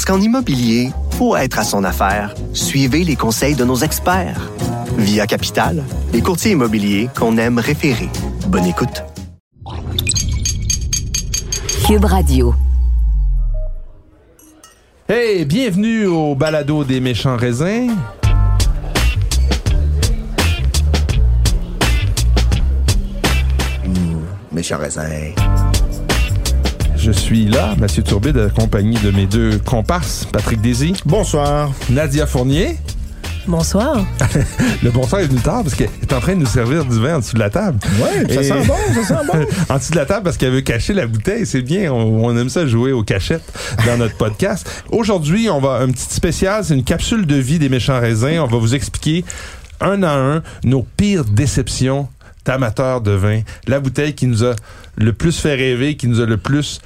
Parce qu'en immobilier, pour être à son affaire, suivez les conseils de nos experts. Via Capital, les courtiers immobiliers qu'on aime référer. Bonne écoute. Cube Radio. Hey, bienvenue au balado des méchants raisins. Méchant raisin. Je suis là, Mathieu Turbide, accompagné de mes deux comparses, Patrick Désy, Bonsoir. Nadia Fournier. Bonsoir. Le bonsoir est venu tard parce qu'elle est en train de nous servir du vin en dessous de la table. Ouais, ça Et- sent bon, ça sent bon. en dessous de la table parce qu'elle veut cacher la bouteille. C'est bien, on, on aime ça jouer aux cachettes dans notre podcast. Aujourd'hui, on va un petit spécial, c'est une capsule de vie des méchants raisins. On va vous expliquer un à un nos pires déceptions d'amateurs de vin. La bouteille qui nous a le plus fait rêver, qui nous a le plus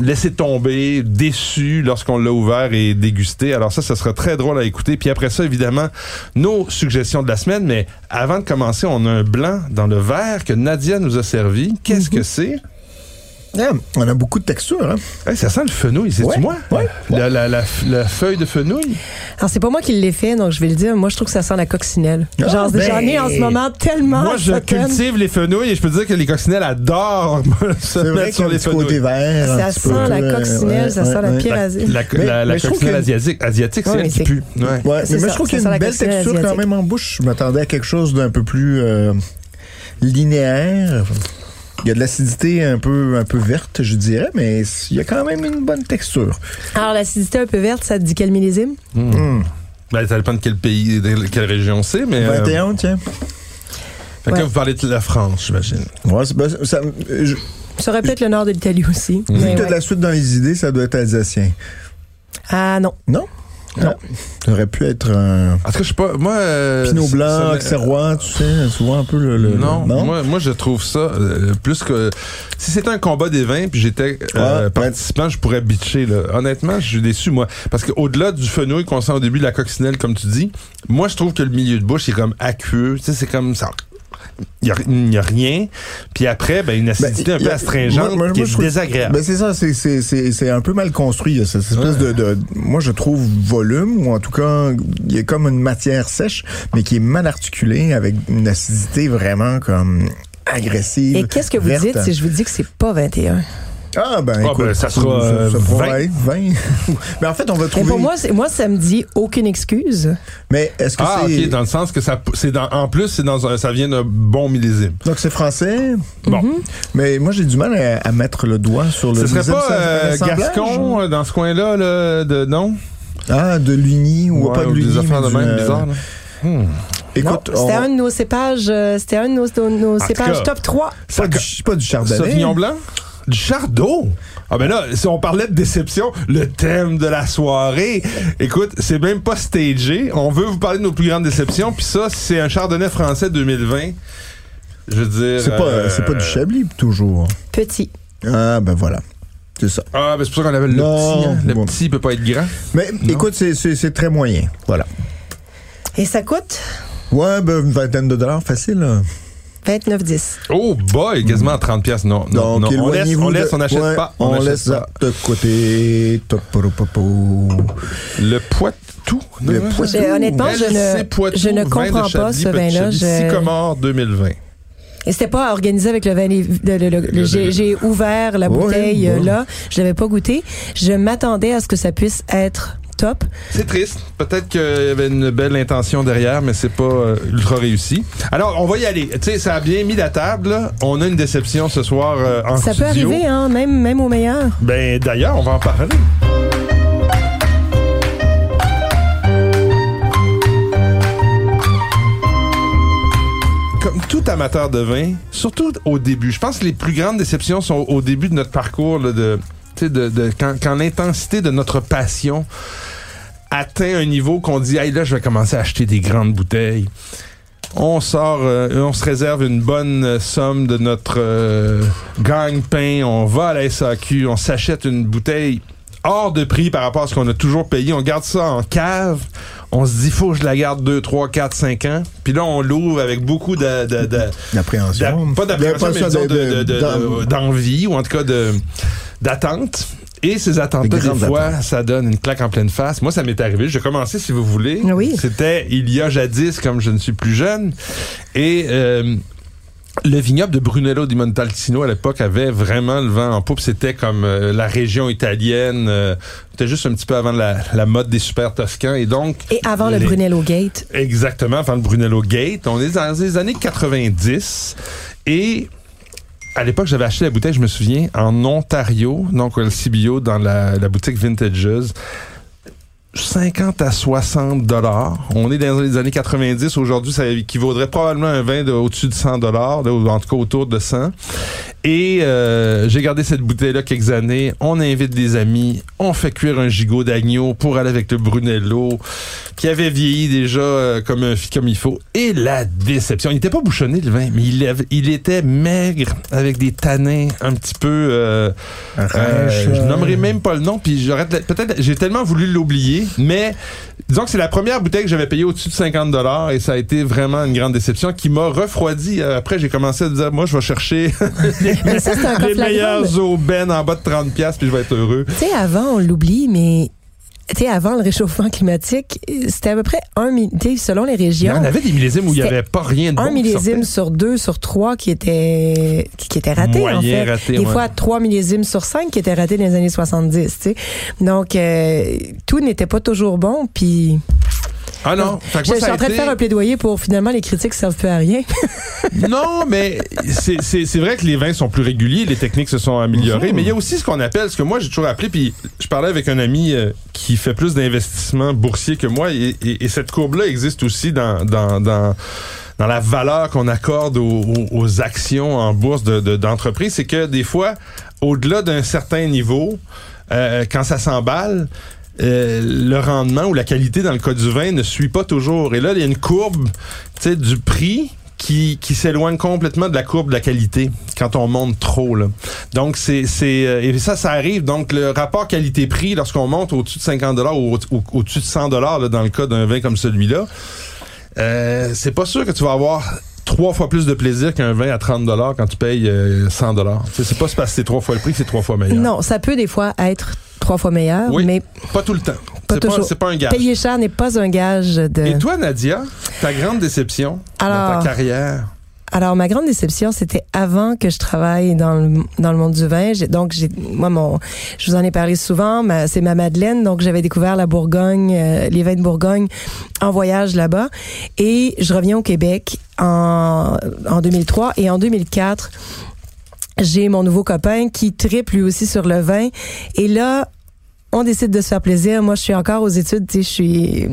laissé tomber, déçu lorsqu'on l'a ouvert et dégusté. Alors ça, ça sera très drôle à écouter. Puis après ça, évidemment, nos suggestions de la semaine. Mais avant de commencer, on a un blanc dans le verre que Nadia nous a servi. Qu'est-ce que c'est? Yeah, on a beaucoup de texture, hein? Hey, ça sent le fenouil, c'est-tu Ouais, moi? ouais, La, la, la, la feuille de fenouil? Alors, c'est pas moi qui l'ai fait, donc je vais le dire. Moi, je trouve que ça sent la coccinelle. Ah, Genre, ben. j'en ai en ce moment tellement. moi, je certaines. cultive les fenouils et je peux dire que les coccinelles adorent se mettre sur les fenouils. vert. Ça peu, sent la coccinelle, ouais, ça sent ouais, la ouais. pire La, coccinelle que- asiatique, asiatique c'est elle qui pue. Ouais. Mais je trouve qu'il y a une belle texture quand asiatique. même en bouche. Je m'attendais à quelque chose d'un peu plus euh, linéaire. Il y a de l'acidité un peu, un peu verte, je dirais, mais il y a quand même une bonne texture. Alors, l'acidité un peu verte, ça te dit quel millésime? Hum. Ben, ça dépend de quel pays, de quelle région c'est, mais. euh, 21, tiens. fait que là, Ouais. vous parlez de la France, j'imagine. Ouais, c'est- ben, ça, je, Ça aurait peut-être le nord de l'Italie aussi. vu mais que ouais. de la suite dans les idées, ça doit être alsacien. Ah non. Non? Non. Ça aurait pu être un En tout cas, je sais pas. Moi. euh, pinot blanc, auxerrois, tu sais, souvent un peu le... le- non, le- Moi, moi, je trouve ça euh, plus que. Si c'était un combat des vins, puis j'étais euh, Ouais, participant, je pourrais bitcher. Là. Honnêtement, je suis déçu, moi. Parce qu'au-delà du fenouil qu'on sent au début de la coccinelle, comme tu dis, moi, je trouve que le milieu de bouche est comme aqueux. Tu sais, c'est comme ça. Il n'y a, rien. Puis après, ben, une acidité Ben, un il y peu a- astringente moi- moi- qui moi, est trouve- désagréable. Ben c'est ça, c'est- c'est- c'est c'est un peu mal construit. il y a Cette espèce de, de- Moi, je trouve volume, ou en tout cas, il y a comme une matière sèche, mais qui est mal articulée, avec une acidité vraiment comme agressive. Et qu'est-ce que vous verte. dites si je vous dis que c'est pas 21? Ah, ben, Ah, écoute, ben, ça sera, euh, pourrait être 20. mais en fait, on va Mais trouver. pour moi, moi, ça me dit aucune excuse. mais est-ce que Ah, c'est. ok, dans le sens que ça, c'est dans, en plus, c'est dans un, ça vient d'un bon millésime. Donc, c'est français? Bon. Mais moi, j'ai du mal à, à mettre le doigt sur le Ce serait pas euh. Gascon euh, dans ce coin-là, là, de non? Ah, de l'Uni, ou Ouais, pas de ou l'Uni. des affaires mais de même euh, bizarres. là. Hmm. Écoute, c'était on- un de nos cépages, euh, c'était un de nos, nos- cépages cas, top 3. Ça pas, du, pas du chardonnay. Sauvignon blanc? Du chardot? Ah ben là, si on parlait de déception, le thème de la soirée, écoute, c'est même pas stagé. On veut vous parler de nos plus grandes déceptions, puis ça, c'est un chardonnay français 2020. Je veux dire... C'est pas, euh, c'est pas du Chablis, toujours. Petit. Ah, ben voilà. C'est ça. Ah, ben c'est pour ça qu'on appelle le petit. hein. Le bon. petit, il peut pas être grand. Mais écoute, c'est- c'est c'est très moyen. Voilà. Et ça coûte? Ouais, ben une vingtaine de dollars, facile. Là. 29,10. Oh boy, quasiment à 30 pièces. Non, non, Donc, non. On laisse, on laisse, de- on n'achète Ouais, pas. On, laisse ça de côté. Le Poitou. Le non, Poitou. Je- honnêtement, je ne, Poitou, je ne comprends pas ce vin-là. Je- Sycomore 2020. Et c'était pas organisé avec le vin. J'ai ouvert la bouteille ouais. euh, là. Je l'avais pas goûté. Je m'attendais à ce que ça puisse être top. C'est triste. Peut-être qu'il y avait une belle intention derrière, mais c'est pas euh, ultra réussi. Alors, on va y aller. Tu sais, ça a bien mis la table. là. On a une déception ce soir euh, en ça peut studio. arriver, hein, même, même au meilleur. Ben, d'ailleurs, on va en parler. Comme tout amateur de vin, surtout au début, je pense que les plus grandes déceptions sont au début de notre parcours là, de de, quand, l'intensité de notre passion atteint un niveau qu'on dit, hey, là, je vais commencer à acheter des grandes bouteilles. On sort, euh, on se réserve une bonne somme de notre euh, gagne-pain, on va à la SAQ, on s'achète une bouteille hors de prix par rapport à ce qu'on a toujours payé, on garde ça en cave, on se dit, faut que je la garde 2, 3, 4, 5 ans, puis là, on l'ouvre avec beaucoup de... de, de D'appréhension. D'a- pas d'appréhension, mais de- d'envie, ou en tout cas de d'attente. Et ces attentes-là, Des fois, attentes. ça donne une claque en pleine face. Moi, ça m'est arrivé. Je vais commencer, si vous voulez. Oui. C'était il y a jadis, comme je ne suis plus jeune. Et euh, le vignoble de Brunello di Montalcino, à l'époque, avait vraiment le vent en poupe. C'était comme euh, la région italienne. euh, C'était juste un petit peu avant la, la mode des super toscans. Et donc... Et avant le Brunello Gate. Exactement, avant le Brunello Gate. On est dans les années 90 et à l'époque, j'avais acheté la bouteille, je me souviens, en Ontario, donc au LCBO, dans la, la boutique Vintages. 50 à 60 dollars. On est dans les années 90. Aujourd'hui, ça équivaudrait probablement un vin de au-dessus de 100 dollars, en tout cas autour de 100. Et euh, j'ai gardé cette bouteille-là quelques années. On invite des amis. On fait cuire un gigot d'agneau pour aller avec le Brunello, qui avait vieilli déjà euh, comme, un, comme il faut. Et la déception. Il n'était pas bouchonné, le vin, mais il, avait- il était maigre, avec des tanins un petit peu... euh, euh, je euh, nommerai même pas le nom, puis j'aurais peut-être j'ai tellement voulu l'oublier, mais disons que c'est la première bouteille que j'avais payée au-dessus de 50 dollars et ça a été vraiment une grande déception qui m'a refroidi. Euh, Après, j'ai commencé à dire moi je vais chercher ça, les meilleurs aubaines en bas de 30 pièces puis je vais être heureux. Tu sais, avant, on l'oublie, mais tu sais, avant le réchauffement climatique, c'était à peu près un mi- tu sais, selon les Il y régions. en avait des millésimes où il n'y avait pas rien de bon un millésime sur deux sur trois qui était qui, qui était raté en Moyen fait raté, des ouais. fois trois millésimes sur cinq qui étaient ratés dans les années 70 tu sais donc euh, tout n'était pas toujours bon puis Ah non, Fait que je, moi, je ça suis en train de faire un plaidoyer pour finalement les critiques servent plus à rien. Non, mais c'est- c'est c'est vrai que les vins sont plus réguliers, les techniques se sont améliorées, mais il y a aussi ce qu'on appelle, ce que moi j'ai toujours appelé, puis je parlais avec un ami euh, qui fait plus d'investissements boursiers que moi, et, et- et cette courbe-là existe aussi dans, dans, dans, dans la valeur qu'on accorde aux, aux- actions en bourse de- de- d'entreprise, c'est que des fois, au-delà d'un certain niveau, euh, quand ça s'emballe, euh, le rendement ou la qualité dans le cas du vin ne suit pas toujours. Et là, il y a une courbe du prix qui, s'éloigne complètement de la courbe de la qualité quand on monte trop. Donc, c'est, euh, et ça, ça arrive. Donc, le rapport qualité-prix, lorsqu'on monte au-dessus de 50 ou au, au- au-dessus de 100 là, dans le cas d'un vin comme celui-là, euh, c'est pas sûr que tu vas avoir trois fois plus de plaisir qu'un vin à 30 quand tu payes euh, 100 Tu sais, C'est pas parce que c'est trois fois le prix que c'est trois fois meilleur. non ça peut des fois être trois fois meilleur Oui. mais Pas tout le temps. Pas c'est, pas, pas un gage. payer cher n'est pas un gage de Et toi, Nadia, ta grande déception dans Alors- ta carrière? Alors, ma grande déception, c'était avant que je travaille dans le, dans le monde du vin. Donc, j'ai, moi, mon, je vous en ai parlé souvent, ma- c'est ma Madeleine. Donc, j'avais découvert la Bourgogne, euh, les vins de Bourgogne en voyage là-bas. Et je reviens au Québec en, en 2003. Et en 2004, j'ai mon nouveau copain qui triple lui aussi sur le vin. Et là, on décide de se faire plaisir. Moi, je suis encore aux études. Tu sais, je suis,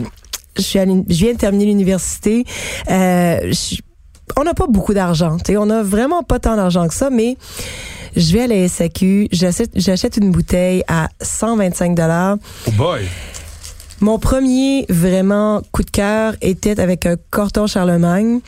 je suis à l'uni- je viens de terminer l'université. Euh, je on n'a pas beaucoup d'argent. tu sais, On a vraiment pas tant d'argent que ça, mais je vais à la SAQ, j'achète, j'achète une bouteille à 125 dollars. Oh boy! Mon premier vraiment coup de cœur était avec un Corton Charlemagne.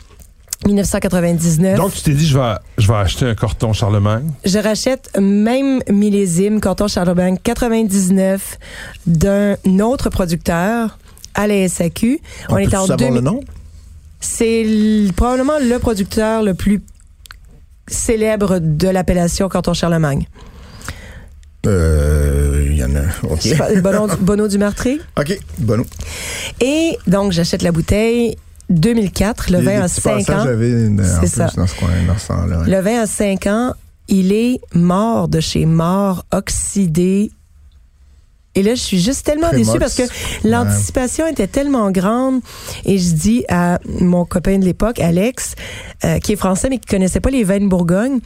1999. Donc, tu t'es dit, je vais, je vais acheter un corton Charlemagne. je rachète même millésime Corton Charlemagne 99 d'un autre producteur à la SAQ. On, est en savoir 2000 le nom? C'est probablement le producteur le plus célèbre de l'appellation Canton Charlemagne. Euh, il y en a. OK. Bono, Bono du Martré. OK, bon. Et donc, j'achète la bouteille 2004. Le Il vin petits 5 passages ans. à vide, en C'est plus, ça. dans ce coin, dans ce temps-là. ouais. Le vin a 5 ans. Il est mort de chez mort, oxydé. Et là, je suis juste tellement déçue parce que l'anticipation était tellement grande. Et je dis à mon copain de l'époque, Alex, euh, qui est français mais qui connaissait pas les vins de Bourgogne,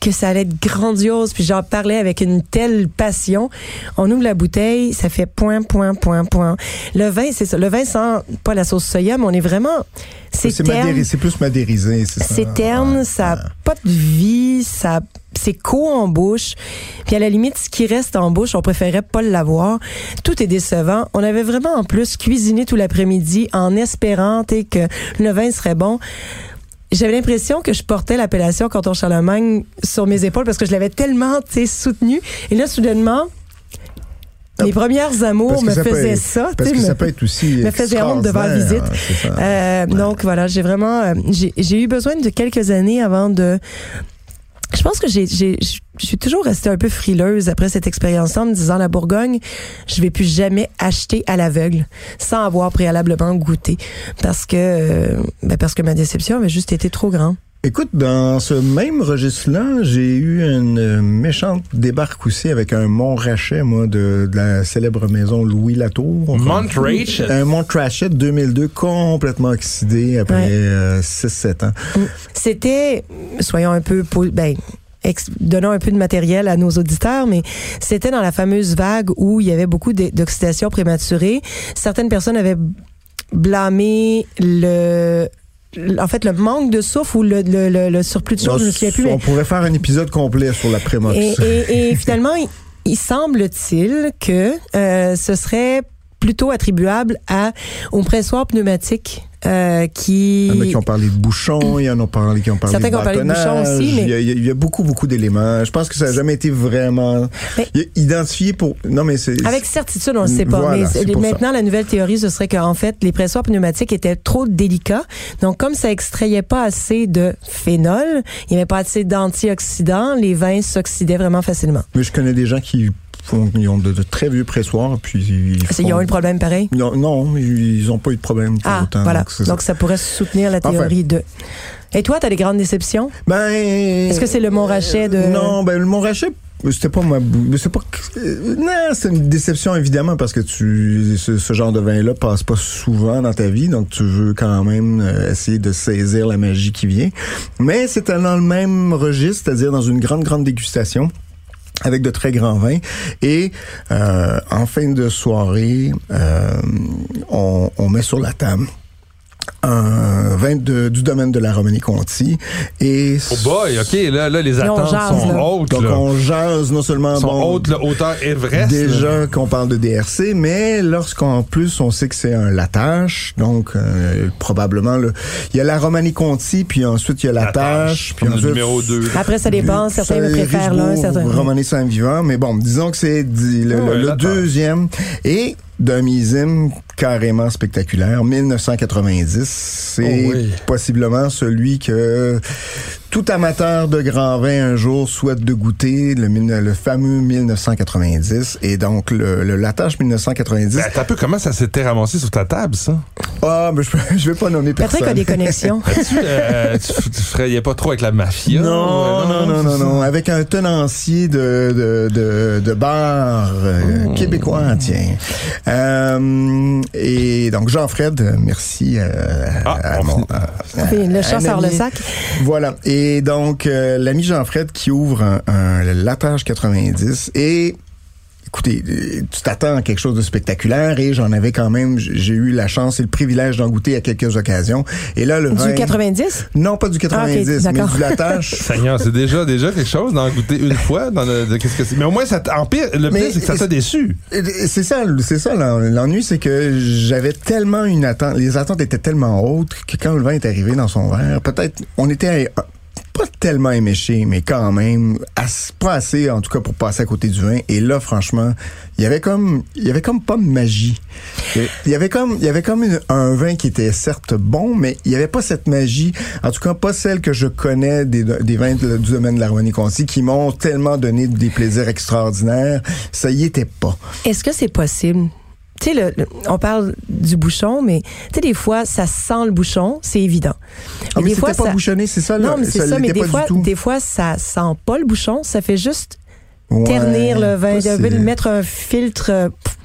que ça allait être grandiose. Puis j'en parlais avec une telle passion. On ouvre la bouteille, ça fait point, point, point, point. Le vin, c'est ça. Le vin sent pas la sauce soya, mais on est vraiment... C'est C'est terne. madéri- c'est plus madérisé, c'est ça. C'est terne, Ouais. ça a pas de vie, ça c'est co en bouche. Puis à la limite, ce qui reste en bouche, on préférait pas l'avoir. Tout est décevant. On avait vraiment en plus cuisiné tout l'après-midi en espérant que le vin serait bon. J'avais l'impression que je portais l'appellation Canton Charlemagne sur mes épaules parce que je l'avais tellement soutenu. Et là, soudainement, mes premières amours me faisaient être- ça. Parce que me- ça peut être aussi. me faisait honte devant la visite. hein. Euh, Donc voilà, j'ai vraiment, euh, j'ai eu besoin de quelques années avant de. Je pense que j'ai, je suis toujours restée un peu frileuse après cette expérience-là, en me disant la Bourgogne, je vais plus jamais acheter à l'aveugle sans avoir préalablement goûté, parce que, euh, ben parce que ma déception avait juste été trop grande. Écoute, dans ce même registre-là, j'ai eu une méchante débarque aussi avec un Montrachet, moi, de, de la célèbre maison Louis Latour. Montrachet? Un Montrachet 2002 complètement oxydé après Ouais. euh, 6-7 ans. C'était, soyons un peu, ben, donnons un peu de matériel à nos auditeurs, mais c'était dans la fameuse vague où il y avait beaucoup d'oxydation prématurée. Certaines personnes avaient blâmé le, en fait, le manque de souffle ou le, le, le- le surplus de choses, je me souviens plus. mais- On pourrait faire un épisode complet sur la prémox. et, et- et finalement, il, il semble-t-il que euh, ce serait plutôt attribuable à au pressoir pneumatique euh, qui Il y en a qui ont parlé de bouchons, il y en a parlé qui ont parlé Certains de qui ont parlé de bouchons aussi, mais- il, y a, il y beaucoup, beaucoup d'éléments. Je pense que ça n'a jamais été vraiment Mais- identifié pour... Non, mais c'est... Avec certitude, on ne le sait pas. Voilà, mais maintenant, la nouvelle théorie, ce serait qu'en fait, les pressoirs pneumatiques étaient trop délicats. Donc, comme ça extrayait pas assez de phénol, il n'y avait pas assez d'antioxydants, les vins s'oxydaient vraiment facilement. Mais je connais des gens qui font, ils ont de, de très vieux pressoirs, puis ils, Parce qu'ils font- ont eu le problème pareil? Ils ont- non, ils n'ont pas eu de problème pour Ah, autant. voilà. donc c'est ça. Pourrait soutenir la Enfin. théorie de... Et toi, tu as des grandes déceptions? Ben, Est-ce que c'est le Montrachet de- Non, ben le Montrachet, c'était pas ma c'est pas euh, non c'est une déception évidemment parce que tu ce, ce genre de vin là passe pas souvent dans ta vie donc tu veux quand même euh, essayer de saisir la magie qui vient mais c'était dans le même registre c'est-à-dire dans une grande grande dégustation avec de très grands vins. Et euh, en fin de soirée, euh, on, on met sur la table un vin de- du domaine de la Romanée-Conti. Et Oh boy, OK, là, là les attentes jase, sont là. hautes. donc là. on jase non seulement sont bon, hautes, là, hauteur Everest. Déjà qu'on parle de DRC, mais lorsqu'en plus on sait que c'est un latache, donc euh, probablement le, il y a la Romani Conti, puis ensuite il y a la, La tâche, tâche, puis ensuite numéro 2. Après, ça dépend. Certains me préfèrent l'un, certains... Romanée Saint-Vivant, mais bon, disons que c'est le, Ouais, le- deuxième et d'un millésime carrément spectaculaire, 1990. C'est Oh oui. possiblement celui que tout amateur de grand vin un jour souhaite de goûter, le, fameux 1990. Et donc, le, le Latache 1990. Ben, t'as un peu comment ça s'était ramassé sur ta table, ça? ah, mais je, je vais pas nommer Patrick personne. a des connexions. tu, euh, tu, tu frayais pas trop avec la mafia? Non, Euh, non, non, non, non. Avec un tenancier de, de, de, de bar euh, québécois, tiens. Euh, et donc, Jean-Fred, euh, merci. euh, Ah, à mon- le chat sort le sac. Voilà. Et donc, euh, l'ami Jean-Fred qui ouvre un, un Latage 90 et Écoutez, euh, tu t'attends à quelque chose de spectaculaire et j'en avais quand même, j'ai eu la chance et le privilège d'en goûter à quelques occasions. Et là, le vin... Du 90? Non, pas du 90, mais d'accord. du Latache. Seigneur, c'est déjà, déjà quelque chose d'en goûter une fois. Dans le, de- qu'est-ce que c'est? Mais au moins, ça, t- en pire, le Mais pire, c'est que ça t'a déçu. C'est ça, c'est ça l'en- l'ennui, c'est que j'avais tellement une attente, les attentes étaient tellement hautes que quand le vin est arrivé dans son verre, peut-être on était euh, pas tellement éméché, mais quand même pas assez en tout cas pour passer à côté du vin. Et là, franchement, il y avait comme, pas de magie. Il y avait comme, un vin qui était certes bon, mais il y avait pas cette magie. En tout cas, pas celle que je connais des, vins du domaine de la Romanée-Conti qui m'ont tellement donné des plaisirs extraordinaires. Ça y était pas. Est-ce que c'est possible? Tu sais, on parle du bouchon, mais tu sais, des fois, ça sent le bouchon, c'est évident. Ah, mais des fois, pas ça... bouchonné, c'est ça, là? Non, mais c'est ça, mais des fois, des fois, ça sent pas le bouchon, ça fait juste Ouais, ternir le vin, de mettre un filtre euh, pff,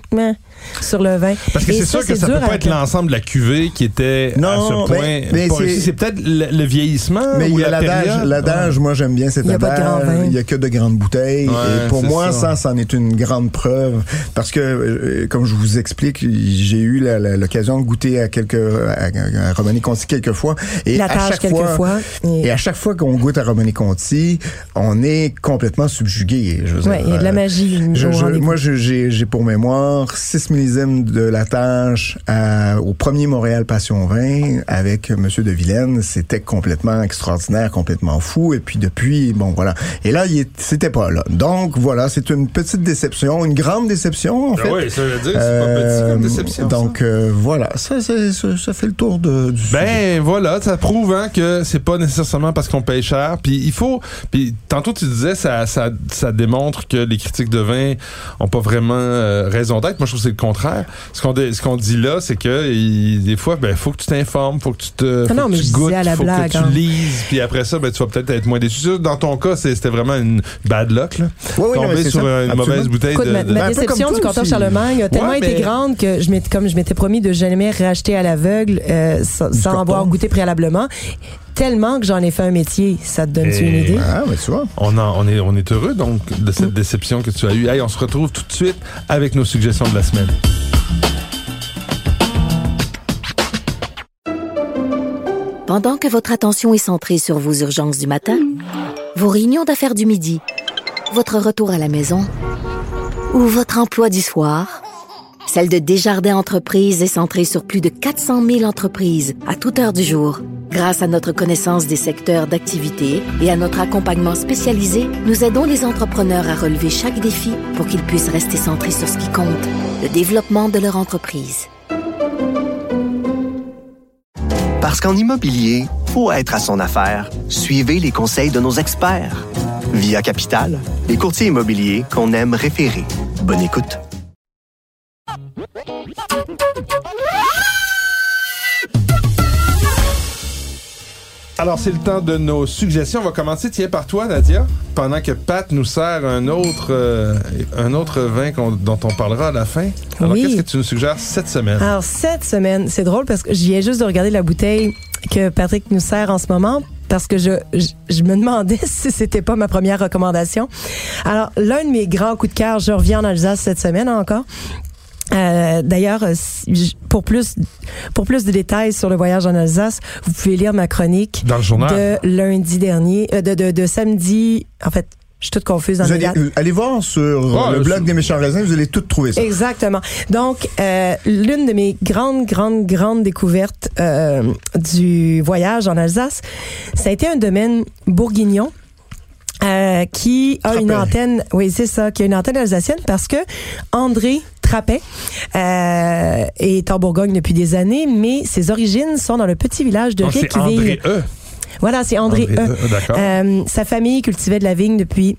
sur le vin. Parce que c'est sûr que ça peut pas à- être l'ensemble de la cuvée qui était à Non, ce mais- point. mais pas c'est- peut-être le, le vieillissement Mais ou il y a la l'adage, l'adage, moi j'aime bien cet Il y a pas de grand adage, il y a que de grandes bouteilles. Ouais, et pour moi, ça. ça, c'en est une grande preuve. Parce que, euh, comme je vous explique, j'ai eu l'occasion de goûter à quelques, à, à, à Romani Conti quelques fois. Et La à tâche chaque quelques fois, fois. Et- Et à chaque fois qu'on goûte à Romani Conti, on est complètement subjugué. Ouais, dire, il y a de la magie je- je- moi, j'ai j'ai pour mémoire 6 millésimes de la tâche à- au premier Montréal Passion 20 avec Monsieur de Vilaine. C'était complètement extraordinaire, complètement fou. Et puis depuis, bon, voilà. Et là, il c'était pas là. Donc, voilà, c'est une petite déception, une grande déception, en Ah fait. oui, ça veut dire, c'est pas petit comme Euh, déception. ça. Donc, euh, voilà. Ça, ça, fait le tour de, du sujet. Ben voilà, ça prouve hein, que c'est pas nécessairement parce qu'on paye cher. Puis il faut. Puis tantôt tu disais ça, ça, ça démontre que les critiques de vin ont pas vraiment euh, raison d'être. Moi je trouve que c'est le contraire. Ce qu'on dé- ce qu'on dit là, c'est que il- des fois ben faut que tu t'informes, faut que tu te, Ah faut non, que mais tu goûtes, à la faut blague, que hein. tu lises. Puis après ça, ben tu vas peut-être être moins déçu. Dans ton cas, c'était vraiment une bad luck là. Oui, oui, Tomber sur ça. une Absolument. mauvaise bouteille Écoute, de, ma, de- ma Ben, déception du aussi. Charlemagne a tellement Ouais, été grande que je m'étais, comme je m'étais promis de jamais racheter à l'aveugle euh, sans, avoir goûté préalablement. Tellement que j'en ai fait un métier, ça te donne-tu Et- une idée? Ah, mais tu vois. On, en- on, est, on est heureux donc de cette déception que tu as eue. Hey, on se retrouve tout de suite avec nos suggestions de la semaine. Pendant que votre attention est centrée sur vos urgences du matin, vos réunions d'affaires du midi, votre retour à la maison ou votre emploi du soir, celle de Desjardins Entreprises est centrée sur plus de 400 000 entreprises à toute heure du jour. Grâce à notre connaissance des secteurs d'activité et à notre accompagnement spécialisé, nous aidons les entrepreneurs à relever chaque défi pour qu'ils puissent rester centrés sur ce qui compte, le développement de leur entreprise. Parce qu'en immobilier, pour être à son affaire, suivez les conseils de nos experts. Via Capital, les courtiers immobiliers qu'on aime référer. Bonne écoute. Alors, c'est le temps de nos suggestions. On va commencer, tiens, par toi, Nadia, pendant que Pat nous sert un autre, euh, un autre vin dont on parlera à la fin. Alors, Oui. qu'est-ce que tu nous suggères cette semaine? Alors, cette semaine, c'est drôle parce que j'y viens juste de regarder la bouteille que Patrick nous sert en ce moment parce que je, je, je me demandais si c'était pas ma première recommandation. Alors, l'un de mes grands coups de cœur, je reviens en Alsace cette semaine encore. Euh, D'ailleurs, euh, pour plus pour plus de détails sur le voyage en Alsace, vous pouvez lire ma chronique Dans le journal. de lundi dernier, euh, de, de, de samedi. En fait, je suis toute confuse dans Vous allez, euh, allez voir sur Ah, le euh, blog sur- des méchants raisins, vous allez tout trouver ça. Exactement. Donc, euh, l'une de mes grandes, grandes, grandes découvertes euh, du voyage en Alsace, ça a été un domaine bourguignon. Euh, qui a une antenne, oui c'est ça, qui a une antenne alsacienne parce que André Trappet euh, est en Bourgogne depuis des années, mais ses origines sont dans le petit village de c'est Riqueville. André E. Voilà, c'est André, André E. E. Euh, sa famille cultivait de la vigne depuis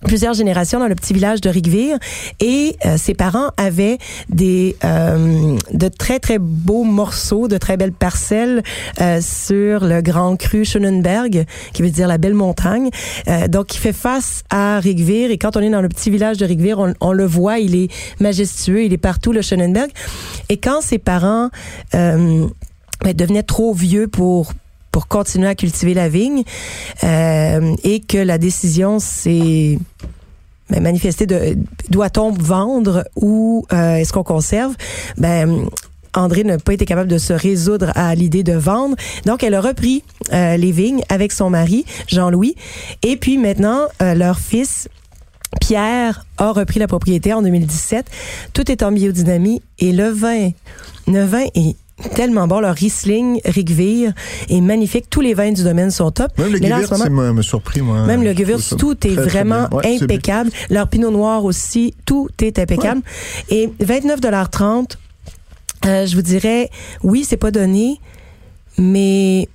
plusieurs générations dans le petit village de Rigvire et euh, ses parents avaient des euh, de très très beaux morceaux de très belles parcelles euh, sur le grand cru Schönenberg qui veut dire la belle montagne. Euh, donc il fait face à Rigvire et quand on est dans le petit village de Rigvire on, on le voit il est majestueux il est partout le Schönenberg. Et quand ses parents euh, ben, devenaient trop vieux pour pour continuer à cultiver la vigne euh, et que la décision s'est ben, manifestée de doit-on vendre ou euh, est-ce qu'on conserve? Ben André n'a pas été capable de se résoudre à l'idée de vendre. Donc, elle a repris euh, les vignes avec son mari, Jean-Louis. Et puis maintenant, euh, leur fils, Pierre, a repris la propriété en 2017. Tout est en biodynamie et le vin, le vin est tellement bon. Leur Riesling, Rigvire est magnifique. Tous les vins du domaine sont top. Même le Gewürz, c'est me, me surpris, moi. même le Gewürz, tout est très, vraiment. Ouais, impeccable. Leur Pinot Noir aussi, tout est impeccable. Et 29,30 euh, je vous dirais, oui, c'est pas donné, mais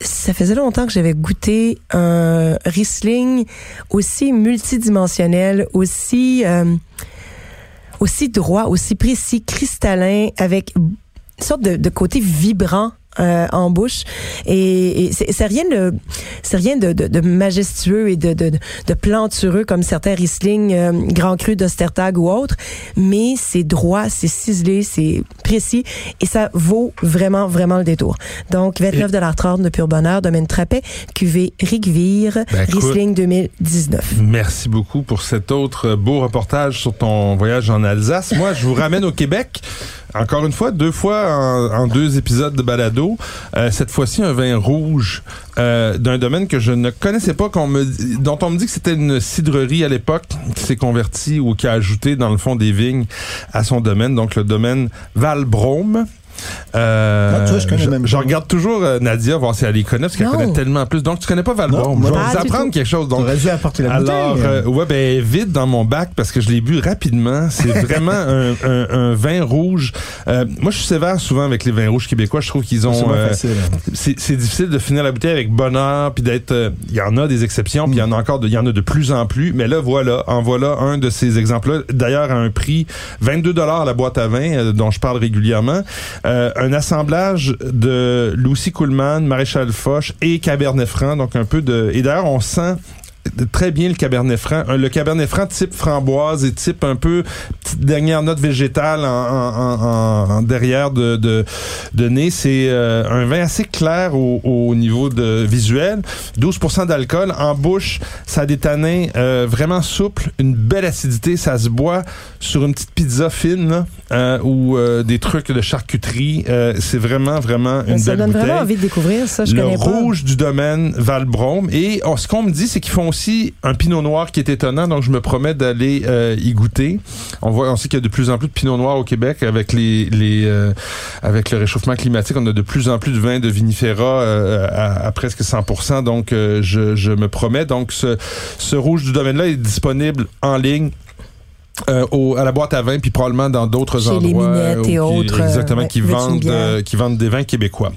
ça faisait longtemps que j'avais goûté un Riesling aussi multidimensionnel, aussi euh, aussi droit, aussi précis, cristallin, avec sorte de, de côté vibrant euh, en bouche et, et c'est rien de c'est rien de, de, de majestueux et de, de, de plantureux comme certains Riesling euh, Grand Cru d'Ostertag ou autres, mais c'est droit, c'est ciselé, c'est précis et ça vaut vraiment vraiment le détour. Donc 29 dollars 30 de pur bonheur, domaine Trappet, cuvée Rigvire, Ben, Riesling 2019. Merci beaucoup pour cet autre beau reportage sur ton voyage en Alsace. Moi, je vous ramène au Québec. Encore une fois, deux fois en, deux épisodes de balado. Euh, cette fois-ci, un vin rouge euh, d'un domaine que je ne connaissais pas, qu'on dont on me dit que c'était une cidrerie à l'époque qui s'est convertie ou qui a ajouté dans le fond des vignes à son domaine. Donc le domaine Valbrome. Euh, Ah, tu vois, je connais même je pas. regarde toujours euh, Nadia voir si elle les connaît parce qu'elle connaît tellement plus. Donc tu connais pas. Non, moi, je vais vous apprendre quelque chose. Donc dû apporter la alors, bouteille. euh, ouais, ben vite dans mon bac parce que je l'ai bu rapidement. C'est vraiment un, un- un vin rouge. Euh, moi, je suis sévère souvent avec les vins rouges québécois. Je trouve qu'ils ont. euh, hein. c'est difficile de finir la bouteille avec bonheur puis d'être. euh, Il y en a des exceptions puis il y en a encore. de- Il y en a de plus en plus. Mais là, voilà, en voilà un de ces exemples-là. D'ailleurs, à un prix 22 dollars la boîte à vin euh, dont je parle régulièrement. Euh, un assemblage de Lucy Coolman, Maréchal Foch et Cabernet Franc. Donc un peu de. Et d'ailleurs, on sent très bien le cabernet franc. Euh, Le cabernet franc type framboise et type un peu petite dernière note végétale en, en- en- en derrière de, de, de nez. C'est euh, un vin assez clair au, au niveau de visuel. 12% d'alcool. En bouche, ça a des tanins euh, vraiment souples, une belle acidité. Ça se boit sur une petite pizza fine euh, ou des trucs de charcuterie. C'est vraiment, vraiment une ça belle donne bouteille vraiment envie de découvrir ça, je le connais pas. rouge du domaine Valbrome. Et oh, ce qu'on me dit, c'est qu'ils font aussi un pinot noir qui est étonnant, donc je me promets d'aller euh, y goûter. On voit, on sait qu'il y a de plus en plus de pinot noir au Québec avec les, euh, avec le réchauffement climatique. On a de plus en plus de vins de vinifera euh, à, presque 100%. Donc je, je me promets. Donc ce, ce rouge du domaine-là est disponible en ligne. Euh, au, à la boîte à vin puis probablement dans d'autres les endroits Minettes et autres, euh, exactement ouais, qui vendent euh, qui vendent des vins québécois.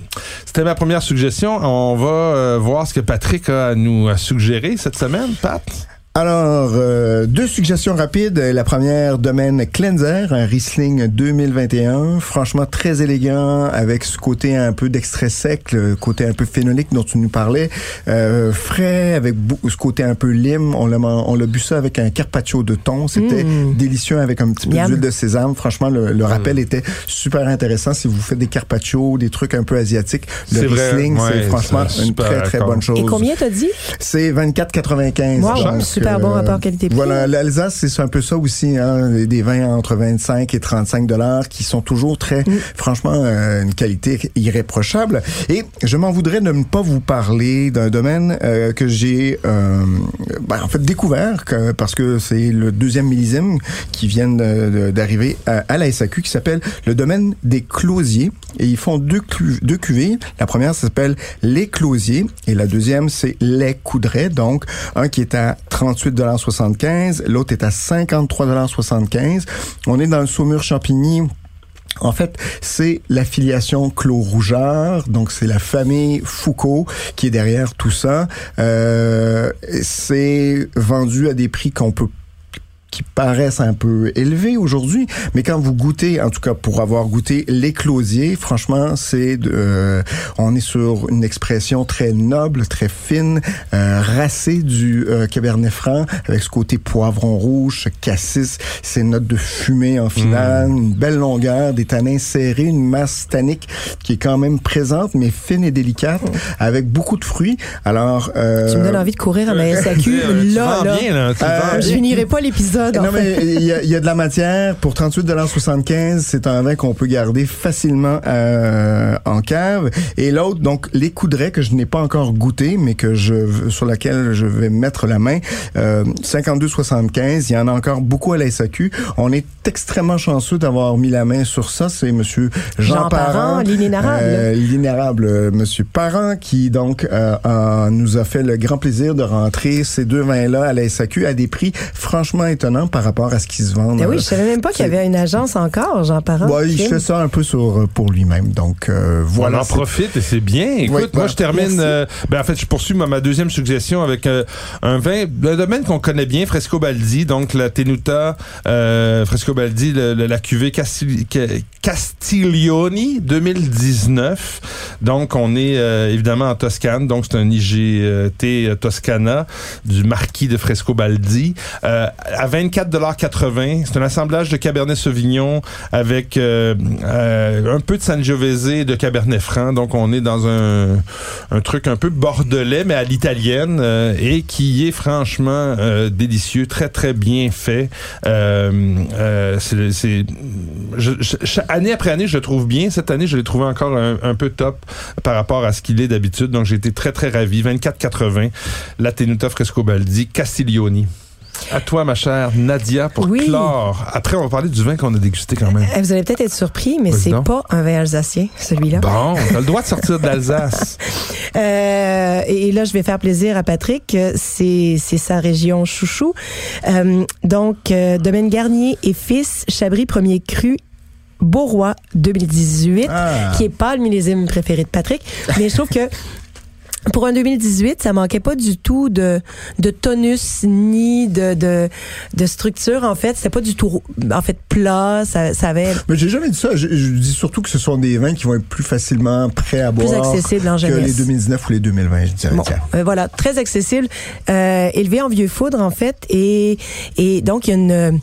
C'était ma première suggestion. On va euh, voir ce que Patrick a à nous suggérer cette semaine, Pat. Alors, euh, deux suggestions rapides. La première, domaine Cleanser, un Riesling 2021. Franchement, très élégant, avec ce côté un peu d'extrait sec, le côté un peu phénolique dont tu nous parlais. Euh, frais, avec beaucoup, ce côté un peu lime. On l'a, on l'a bu ça avec un carpaccio de thon. C'était Mm. délicieux avec un petit peu d'huile de sésame. Franchement, le, le rappel était super intéressant. Si vous faites des carpaccio, des trucs un peu asiatiques, le C'est vrai, Riesling, ouais, c'est franchement c'est une très, très bonne chose. Et combien t'as dit? C'est 24,95. Wow, super bon rapport qualité-prix. Voilà, l'Alsace, c'est un peu ça aussi, hein, des- vins entre 25 et 35 dollars qui sont toujours très, Mm. franchement, euh, une qualité irréprochable. Et je m'en voudrais de ne pas vous parler d'un domaine euh, que j'ai, euh, ben, en fait, découvert que- parce que c'est le deuxième millésime qui vient d'arriver à, à la SAQ qui s'appelle le domaine des closiers. Et ils font deux, cu- deux cuvées. La première s'appelle les closiers et la deuxième c'est les coudrets. Donc un qui est à 38,75 l'autre est à 53,75 On est dans le Saumur Champigny. En fait, c'est l'affiliation Clos Rougard, donc c'est la famille Foucault qui est derrière tout ça. Euh, c'est vendu à des prix qu'on peut qui paraissent un peu élevés aujourd'hui, mais quand vous goûtez, en tout cas pour avoir goûté l'éclosier, franchement, c'est euh, on est sur une expression très noble, très fine, euh, racée du euh, Cabernet Franc, avec ce côté poivron rouge, cassis, ces notes de fumée en finale, une belle longueur, des tanins serrés, une masse tannique qui est quand même présente, mais fine et délicate, avec beaucoup de fruits. Alors, euh, Tu me donnes envie de courir à ma SAQ. Là, là. bien, là. Tu Euh, Je finirai pas l'épisode. En non, fait. mais il y, y a de la matière. Pour 38,75 c'est un vin qu'on peut garder facilement euh, en cave. Et l'autre, donc, les coudrets que je n'ai pas encore goûté, mais que je sur laquelle je vais mettre la main, euh, 52,75 Il y en a encore beaucoup à la SAQ. On est extrêmement chanceux d'avoir mis la main sur ça. C'est Monsieur Jean, Jean Parent, l'inénarrable. Euh, l'inénérable euh, Monsieur Parent, qui donc euh, a- nous a fait le grand plaisir de rentrer ces deux vins-là à la SAQ à des prix franchement étonnants. Étonnant par rapport à ce qui se vend. Ben euh, oui, je savais même pas qu'il y avait une agence encore, Jean Parent. Ouais, il fait ça un peu sur, euh, pour lui-même. Donc, euh, voilà. on en profite et c'est bien. Écoute, Oui, moi je termine. Euh, ben en fait, je poursuis ma, ma deuxième suggestion avec euh, un vin, un domaine qu'on connaît bien, Frescobaldi, donc la Tenuta euh, Frescobaldi, le, le- la cuvée Castil- Castiglioni 2019. Donc on est euh, évidemment en Toscane, donc c'est un IGT Toscana du marquis de Frescobaldi euh, à 24,80 C'est un assemblage de Cabernet Sauvignon avec euh, euh, un peu de Sangiovese et de Cabernet Franc. Donc on est dans un, truc un peu bordelais mais à l'italienne euh, et qui est franchement euh, délicieux, très très bien fait. Euh, c'est, année après année, je le trouve bien. Cette année, je l'ai trouvé encore un, un peu top par rapport à ce qu'il est d'habitude. Donc j'ai été très très ravi. 24,80 la Tenuta Frescobaldi Castiglioni. À toi, ma chère Nadia, pour Oui. clore. Après, on va parler du vin qu'on a dégusté quand même. Eh, Vous allez peut-être être surpris, mais c'est pas un vin alsacien, celui-là. Bon, t'as le droit de sortir de l'Alsace. Euh, et là, je vais faire plaisir à Patrick. C'est sa région chouchou. Euh, donc, euh, Domaine Garnier et Fils, Chabris Premier Cru, Beauroi 2018, Ah. qui est pas le millésime préféré de Patrick. Mais je trouve que pour un 2018, ça manquait pas du tout de, de tonus ni de, de, de structure. En fait, c'était pas du tout en fait plat. Ça, ça avait Mais j'ai jamais dit ça. Je, je dis surtout que ce sont des vins qui vont être plus facilement prêts à plus boire accessible en que les jeunesse. 2019 ou les 2020, je dirais. Bon, euh, voilà, très accessible, euh, élevé en vieux foudre en fait, et et donc il y a une,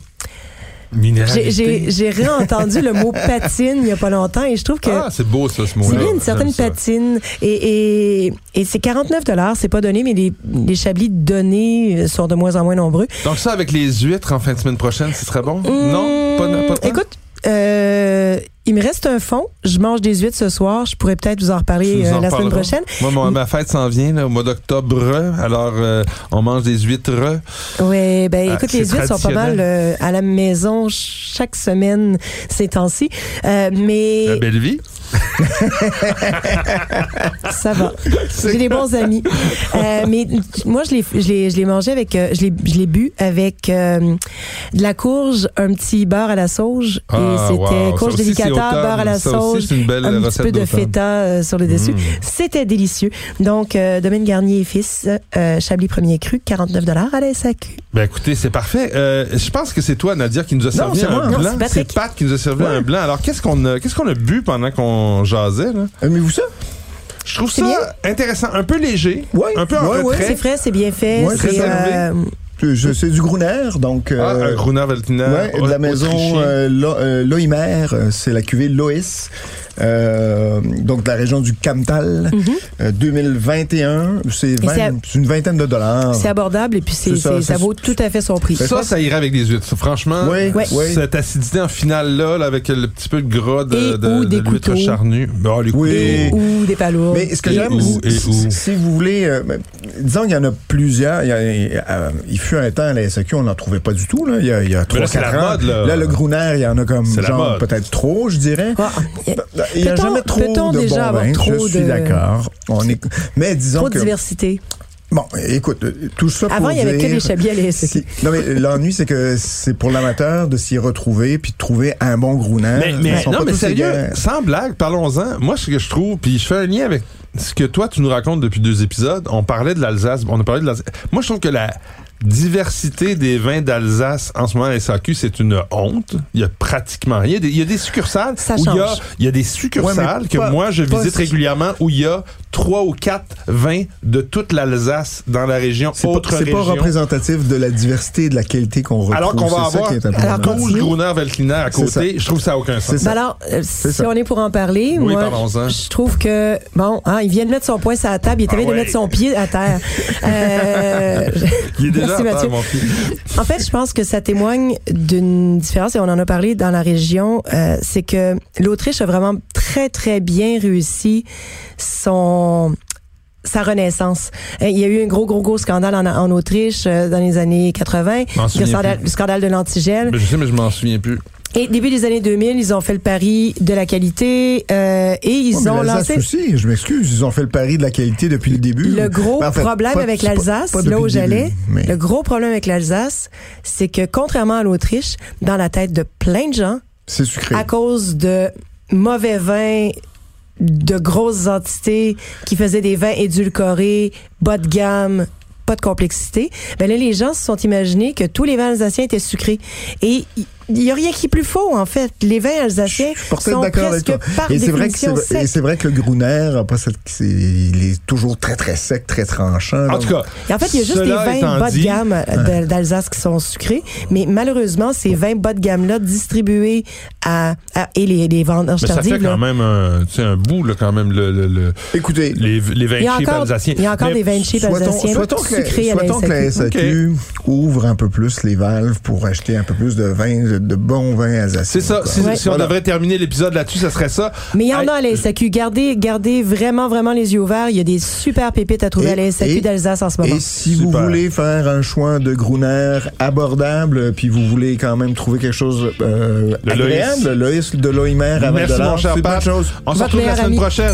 j'ai réentendu le mot patine il y a pas longtemps et je trouve que Ah, c'est beau ça, ce mot-là. c'est bien une certaine patine et et, et c'est 49 dollars, c'est pas donné, mais les les chablis donnés euh, sont de moins en moins nombreux. Donc ça, avec les huîtres en fin de semaine prochaine, ce serait bon? non? Pas, pas? Hum, Écoute. Euh, il me reste un fond. Je mange des huîtres ce soir. Je pourrais peut-être vous en reparler euh, la semaine prochaine. Moi, ma fête s'en vient là, au mois d'octobre. Alors, euh, on mange des huîtres. Oui, ben Ah, écoute, les huîtres sont pas mal euh, à la maison chaque semaine ces temps-ci. Mais La belle vie. ça va. J'ai des bons amis. Euh, mais moi, je l'ai, je l'ai, je mangé avec, euh, je l'ai, bu avec euh, de la courge, un petit beurre à la sauge. Ah, et c'était wow. Courge délicata, beurre à la Ça sauge. c'est une belle un petit peu de feta euh, sur le dessus. Mm. C'était délicieux. Donc, Domaine Garnier et Fils, Chablis Premier Cru, 49 à la SAQ. Ben écoutez, c'est parfait. Je pense que c'est toi, Nadia, qui nous a servi un moi. Blanc. c'est. Pat qui nous a servi Ouais. un blanc. Alors, qu'est-ce qu'on a, qu'est-ce qu'on a bu pendant qu'on jasait, là? Aimez-vous ça? Je trouve C'est ça intéressant. Un peu léger. Ouais. Un peu en Ouais, ouais. retrait. C'est frais, c'est bien fait. Ouais, c'est, réservé. euh, C'est du Gruner, donc... Ah, euh, un Gruner Veltliner. Ouais, de la maison euh, Lo- euh, Loimer, c'est la cuvée Lois, euh, donc de la région du Camtal, euh, 2021, c'est Mhm. Et c'est à- 20 c'est une vingtaine de dollars. c'est abordable et puis ça, vaut tout à fait son prix. Ça, ça irait avec des huîtres. Franchement, Oui, cette acidité en finale là, là, avec le petit peu de gras de, de, ou de des l'huître charnue. Les Oui. Ou des palourdes. Mais ce que j'aime, si, vous voulez, euh, disons qu'il y en a plusieurs. Il, y a- euh, il fut un temps à la SAQ, on n'en trouvait pas du tout. Là. Il y a, il y a là, 3 c'est la 4 ans. mode, là. le Gruner, il y en a comme genre peut-être trop, je dirais. Ah, y a Il n'y a jamais trop de déjà bons avoir vins, trop je suis de- d'accord. On est, mais disons trop de que diversité. bon, écoute, tout ça Avant, pour il y avait que les la SAQ. Si- Non mais l'ennui c'est que c'est pour l'amateur de s'y retrouver puis de trouver un bon Gruner. Mais, non, mais sérieux, sans blague, parlons-en. Moi, ce que je trouve, puis je fais un lien avec ce que toi, tu nous racontes depuis deux épisodes. On parlait de l'Alsace. On a parlé de l'Alsace. Moi, je trouve que la diversité des vins d'Alsace en ce moment à la SAQ, c'est une honte. Il y a pratiquement rien. Il y a des, succursales Ça où il y a, change. il y a des succursales Ouais, que moi, je visite si- régulièrement où il y a trois ou quatre vins de toute l'Alsace dans la région, C'est autre pas, c'est pas représentatif de la diversité et de la qualité qu'on retrouve. Alors qu'on va avoir qui est important. Alors, 12 continue. Gruner Veltliner à côté, je trouve ça n'a aucun sens. Ben alors, euh, si ça. on est pour en parler, Oui, moi, je trouve que, bon, hein, il vient de mettre son poing sur la table, il était Ah bien de mettre son pied à terre. Euh, Il est déjà Merci, Mathieu. En fait, je pense que ça témoigne d'une différence, et on en a parlé dans la région, euh, c'est que l'Autriche a vraiment très, très bien réussi son sa renaissance. Euh, Il y a eu un gros, gros, gros scandale en, en Autriche euh, dans les années 80, M'en le scandale, le scandale de l'antigel. Je sais, mais je m'en souviens plus. Et début des années 2000, ils ont fait le pari de la qualité euh, et ils Ouais, ont lancé aussi, je m'excuse, ils ont fait le pari de la qualité depuis le début. le gros Ben, en fait, problème pas- avec l'Alsace, là où j'allais, mais- le gros problème avec l'Alsace, c'est que contrairement à l'Autriche, dans la tête de plein de gens, C'est sucré. à cause de mauvais vins de grosses entités qui faisaient des vins édulcorés, bas de gamme, pas de complexité, ben là, les gens se sont imaginés que tous les vins alsaciens étaient sucrés. Et il y a rien qui est plus faux, en fait. Les vins alsaciens Je sont d'accord avec presque toi. par Et c'est vrai que définition c'est, et c'est vrai que le Gruner, pas cette, c'est- il est toujours très très sec, très tranchant. En tout cas, Et en fait, il y a juste des vins bas de gamme euh, d'Alsace qui sont sucrés, mais malheureusement, ces vins bas de gamme-là distribués à, à- et les, les vendeurs Mais ça fait là, quand même un, un bout, là, quand même, le, le- le- Écoutez, les, les vins cheap alsaciens. il y a encore Mais des vins cheap alsaciens souhaitons que, sucrés à la souhaitons que la SAQ. SAQ ouvre un peu plus les valves pour acheter un peu plus de vins, de, de bons vins alsaciens. C'est ça. Si, Ouais. si on Voilà. devrait terminer l'épisode là-dessus, ça serait ça. Mais il y en a à la SAQ. Gardez, gardez vraiment, vraiment les yeux ouverts. Il y a des super pépites à trouver Et- à la SAQ et- d'Alsace en ce moment. Et si vous voulez faire un choix de Gruner abordable, puis vous voulez quand même trouver quelque chose euh, Le agréable, le Loïs de Loimer à 20 Merci, mon cher Pat. chose. On se retrouve la semaine ami. prochaine.